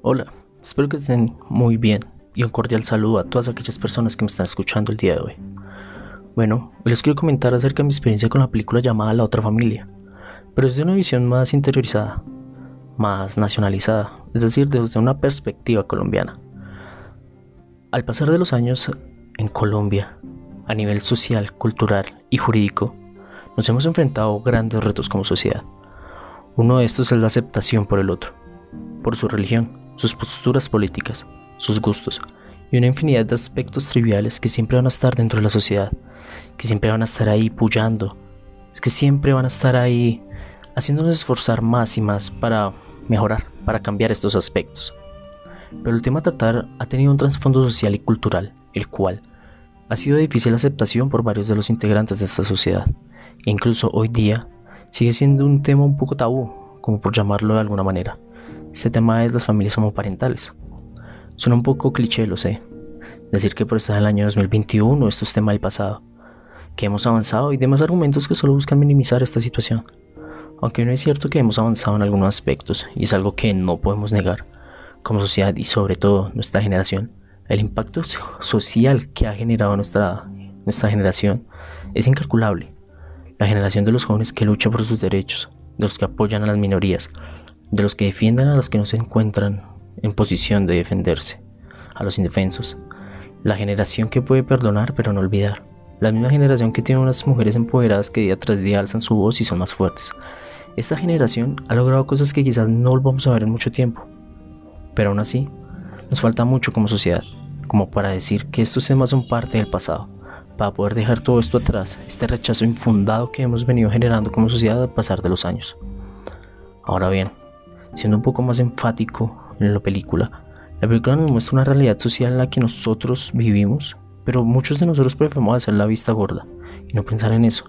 Hola, espero que estén muy bien y un cordial saludo a todas aquellas personas que me están escuchando el día de hoy. Bueno, les quiero comentar acerca de mi experiencia con la película llamada La otra familia, pero desde una visión más interiorizada, más nacionalizada, es decir, desde una perspectiva colombiana. Al pasar de los años en Colombia, a nivel social, cultural y jurídico, nos hemos enfrentado grandes retos como sociedad. Uno de estos es la aceptación por el otro, por su religión, sus posturas políticas, sus gustos y una infinidad de aspectos triviales que siempre van a estar dentro de la sociedad, que siempre van a estar ahí puyando, que siempre van a estar ahí haciéndonos esforzar más y más para mejorar, para cambiar estos aspectos. Pero el tema a ha tenido un trasfondo social y cultural, el cual ha sido de difícil aceptación por varios de los integrantes de esta sociedad, e incluso hoy día sigue siendo un tema un poco tabú, como por llamarlo de alguna manera. Ese tema es las familias homoparentales. Suena un poco cliché, lo sé. Decir que por estar en el año 2021 esto es tema del pasado. Que hemos avanzado y demás argumentos que solo buscan minimizar esta situación. Aunque no es cierto que hemos avanzado en algunos aspectos, y es algo que no podemos negar, como sociedad y sobre todo nuestra generación, el impacto social que ha generado nuestra, nuestra generación es incalculable. La generación de los jóvenes que lucha por sus derechos, de los que apoyan a las minorías, de los que defienden a los que no se encuentran en posición de defenderse, a los indefensos, la generación que puede perdonar pero no olvidar, la misma generación que tiene unas mujeres empoderadas que día tras día alzan su voz y son más fuertes. Esta generación ha logrado cosas que quizás no volvamos a ver en mucho tiempo, pero aún así nos falta mucho como sociedad, como para decir que estos temas son parte del pasado, para poder dejar todo esto atrás, este rechazo infundado que hemos venido generando como sociedad al pasar de los años. Ahora bien, siendo un poco más enfático en la película, la película nos muestra una realidad social en la que nosotros vivimos, pero muchos de nosotros preferimos hacer la vista gorda y no pensar en eso,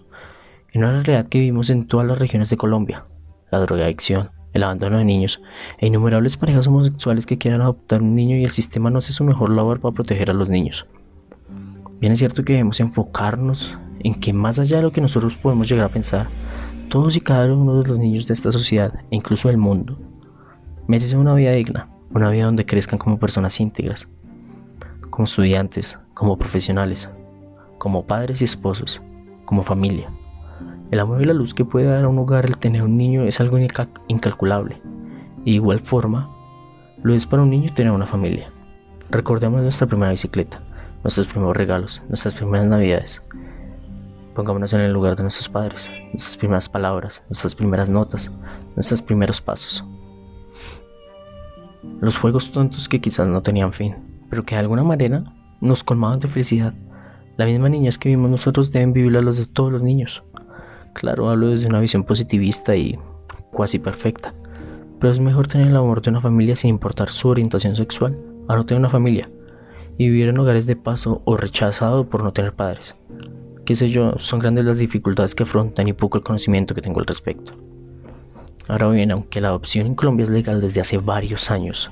en una realidad que vivimos en todas las regiones de Colombia, la drogadicción, el abandono de niños e innumerables parejas homosexuales que quieran adoptar un niño y el sistema no hace su mejor labor para proteger a los niños. Bien es cierto que debemos enfocarnos en que más allá de lo que nosotros podemos llegar a pensar, todos y cada uno de los niños de esta sociedad, e incluso del mundo, merecen una vida digna, una vida donde crezcan como personas íntegras, como estudiantes, como profesionales, como padres y esposos, como familia. El amor y la luz que puede dar a un hogar el tener un niño es algo incalculable. Y de igual forma, lo es para un niño tener una familia. Recordemos nuestra primera bicicleta, nuestros primeros regalos, nuestras primeras navidades, Pongámonos en el lugar de nuestros padres, nuestras primeras palabras, nuestras primeras notas, nuestros primeros pasos. Los juegos tontos que quizás no tenían fin, pero que de alguna manera nos colmaban de felicidad. La misma niñez que vimos nosotros deben vivirla los de todos los niños. Claro, hablo desde una visión positivista y cuasi perfecta, pero es mejor tener el amor de una familia sin importar su orientación sexual a no tener una familia y vivir en hogares de paso o rechazado por no tener padres qué sé yo, son grandes las dificultades que afrontan y poco el conocimiento que tengo al respecto. Ahora bien, aunque la adopción en Colombia es legal desde hace varios años,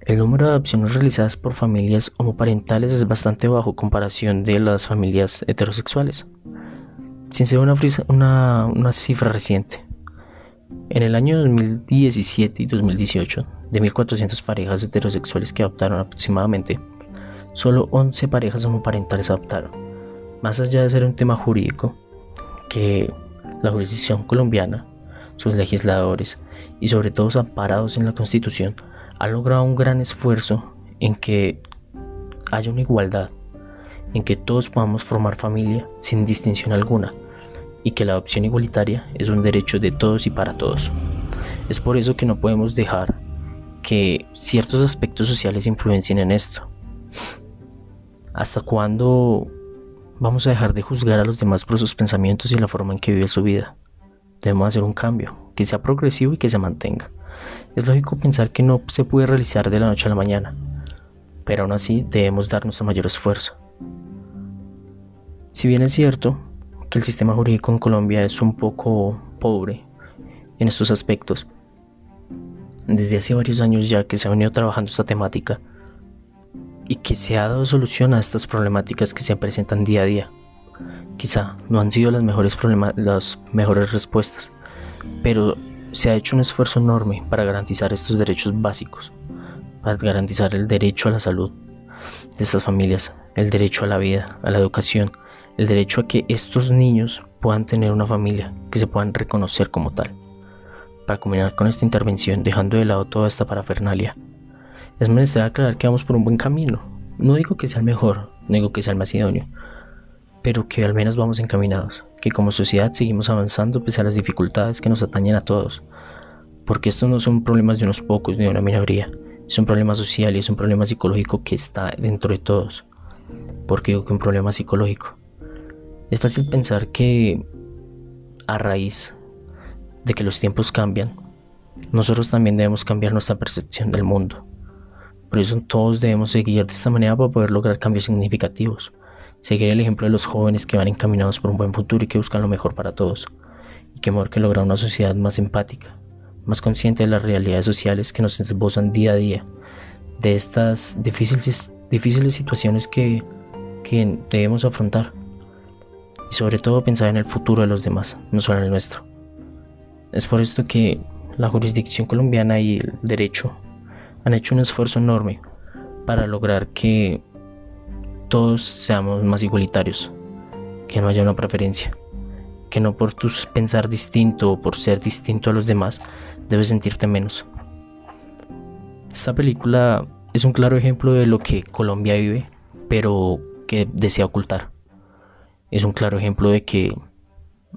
el número de adopciones realizadas por familias homoparentales es bastante bajo comparación de las familias heterosexuales. Sin ser una, una, una cifra reciente, en el año 2017 y 2018, de 1.400 parejas heterosexuales que adoptaron aproximadamente, solo 11 parejas homoparentales adoptaron más allá de ser un tema jurídico, que la jurisdicción colombiana, sus legisladores y sobre todo amparados en la Constitución han logrado un gran esfuerzo en que haya una igualdad, en que todos podamos formar familia sin distinción alguna y que la adopción igualitaria es un derecho de todos y para todos. Es por eso que no podemos dejar que ciertos aspectos sociales influencien en esto. ¿Hasta cuándo Vamos a dejar de juzgar a los demás por sus pensamientos y la forma en que vive su vida. Debemos hacer un cambio, que sea progresivo y que se mantenga. Es lógico pensar que no se puede realizar de la noche a la mañana, pero aún así debemos dar nuestro mayor esfuerzo. Si bien es cierto que el sistema jurídico en Colombia es un poco pobre en estos aspectos, desde hace varios años ya que se ha venido trabajando esta temática, y que se ha dado solución a estas problemáticas que se presentan día a día. Quizá no han sido las mejores, las mejores respuestas, pero se ha hecho un esfuerzo enorme para garantizar estos derechos básicos, para garantizar el derecho a la salud de estas familias, el derecho a la vida, a la educación, el derecho a que estos niños puedan tener una familia, que se puedan reconocer como tal. Para culminar con esta intervención, dejando de lado toda esta parafernalia, es menester aclarar que vamos por un buen camino. No digo que sea el mejor, no digo que sea el más idóneo, pero que al menos vamos encaminados, que como sociedad seguimos avanzando pese a las dificultades que nos atañen a todos, porque estos no son problemas de unos pocos ni de una minoría, es un problema social y es un problema psicológico que está dentro de todos. ¿Por qué digo que un problema psicológico? Es fácil pensar que a raíz de que los tiempos cambian, nosotros también debemos cambiar nuestra percepción del mundo. Por eso todos debemos seguir de esta manera para poder lograr cambios significativos. Seguir el ejemplo de los jóvenes que van encaminados por un buen futuro y que buscan lo mejor para todos. Y que mejor que lograr una sociedad más empática, más consciente de las realidades sociales que nos esbozan día a día. De estas difíciles, difíciles situaciones que, que debemos afrontar. Y sobre todo pensar en el futuro de los demás, no solo en el nuestro. Es por esto que la jurisdicción colombiana y el derecho han hecho un esfuerzo enorme para lograr que todos seamos más igualitarios, que no haya una preferencia, que no por tu pensar distinto o por ser distinto a los demás debes sentirte menos. Esta película es un claro ejemplo de lo que Colombia vive, pero que desea ocultar. Es un claro ejemplo de que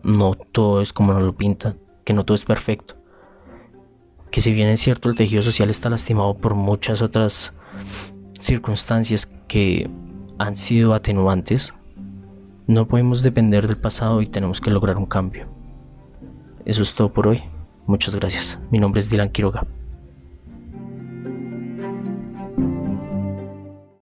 no todo es como nos lo pintan, que no todo es perfecto. Que si bien es cierto el tejido social está lastimado por muchas otras circunstancias que han sido atenuantes, no podemos depender del pasado y tenemos que lograr un cambio. Eso es todo por hoy. Muchas gracias. Mi nombre es Dylan Quiroga.